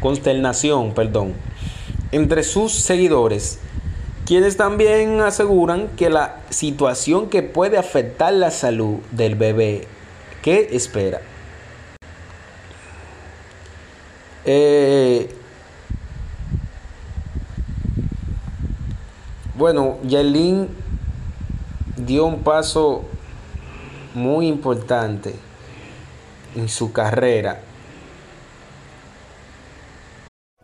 Consternación, perdón, entre sus seguidores, quienes también aseguran que la situación que puede afectar la salud del bebé que espera. Eh, bueno, Yailin dio un paso muy importante en su carrera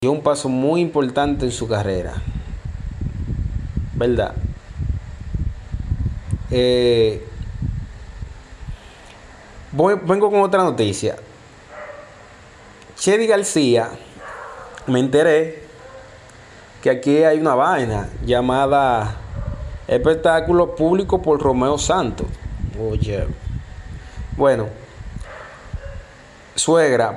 dio un paso muy importante en su carrera. ¿Verdad? Eh, voy, vengo con otra noticia. Chedi García, me enteré que aquí hay una vaina llamada Espectáculo Público por Romeo Santos. Oye. Bueno, suegra,